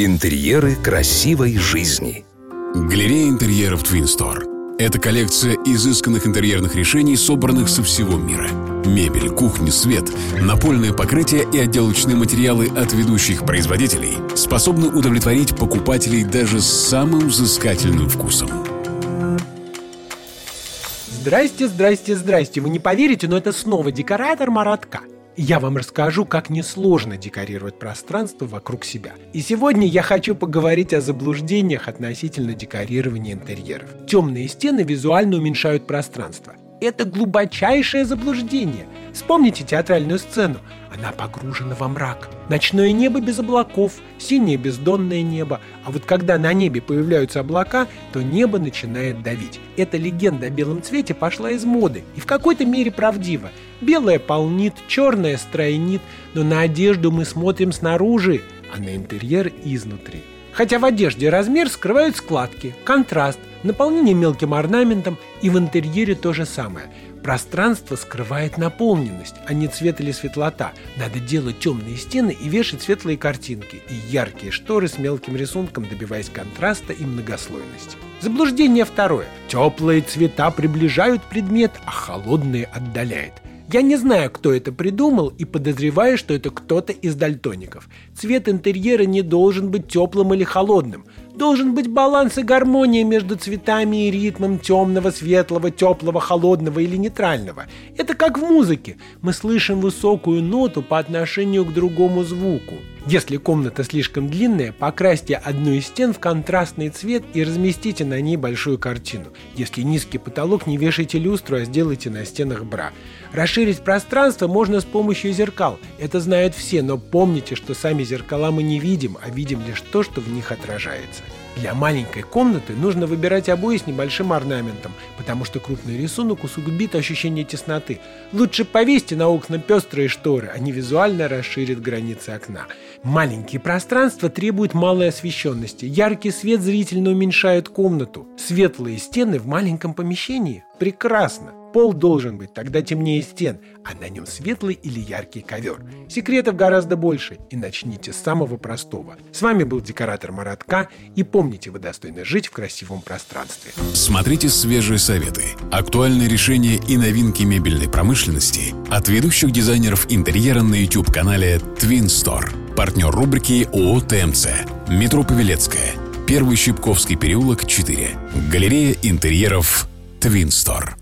Интерьеры красивой жизни. Галерея интерьеров Twin Store. Это коллекция изысканных интерьерных решений, собранных со всего мира. Мебель, кухня, свет, напольное покрытие и отделочные материалы от ведущих производителей способны удовлетворить покупателей даже с самым взыскательным вкусом. Здрасте, здрасте, здрасте. Вы не поверите, но это снова декоратор Маратка. Я вам расскажу, как несложно декорировать пространство вокруг себя. И сегодня я хочу поговорить о заблуждениях относительно декорирования интерьеров. Темные стены визуально уменьшают пространство. Это глубочайшее заблуждение. Вспомните театральную сцену. Она погружена во мрак. Ночное небо без облаков, синее бездонное небо. А вот когда на небе появляются облака, то небо начинает давить. Эта легенда о белом цвете пошла из моды и в какой-то мере правдива. Белое полнит, черное стройнит, но на одежду мы смотрим снаружи, а на интерьер изнутри. Хотя в одежде размер скрывают складки, контраст, наполнение мелким орнаментом и в интерьере то же самое – Пространство скрывает наполненность, а не цвет или светлота. Надо делать темные стены и вешать светлые картинки и яркие шторы с мелким рисунком, добиваясь контраста и многослойности. Заблуждение второе. Теплые цвета приближают предмет, а холодные отдаляют. Я не знаю, кто это придумал, и подозреваю, что это кто-то из дальтоников. Цвет интерьера не должен быть теплым или холодным. Должен быть баланс и гармония между цветами и ритмом темного, светлого, теплого, холодного или нейтрального. Это как в музыке. Мы слышим высокую ноту по отношению к другому звуку. Если комната слишком длинная, покрасьте одну из стен в контрастный цвет и разместите на ней большую картину. Если низкий потолок, не вешайте люстру, а сделайте на стенах бра. Расширить пространство можно с помощью зеркал. Это знают все, но помните, что сами зеркала мы не видим, а видим лишь то, что в них отражается. Для маленькой комнаты нужно выбирать обои с небольшим орнаментом, потому что крупный рисунок усугубит ощущение тесноты. Лучше повесьте на окна пестрые шторы, они визуально расширят границы окна. Маленькие пространства требуют малой освещенности. Яркий свет зрительно уменьшает комнату. Светлые стены в маленьком помещении. Прекрасно. Пол должен быть тогда темнее стен, а на нем светлый или яркий ковер. Секретов гораздо больше, и начните с самого простого. С вами был декоратор Маратка, и помните, вы достойны жить в красивом пространстве. Смотрите свежие советы, актуальные решения и новинки мебельной промышленности от ведущих дизайнеров интерьера на YouTube-канале Twin Store. Партнер рубрики ООО ТМЦ. Метро Павелецкая. Первый Щипковский переулок, 4. Галерея интерьеров Twin Store.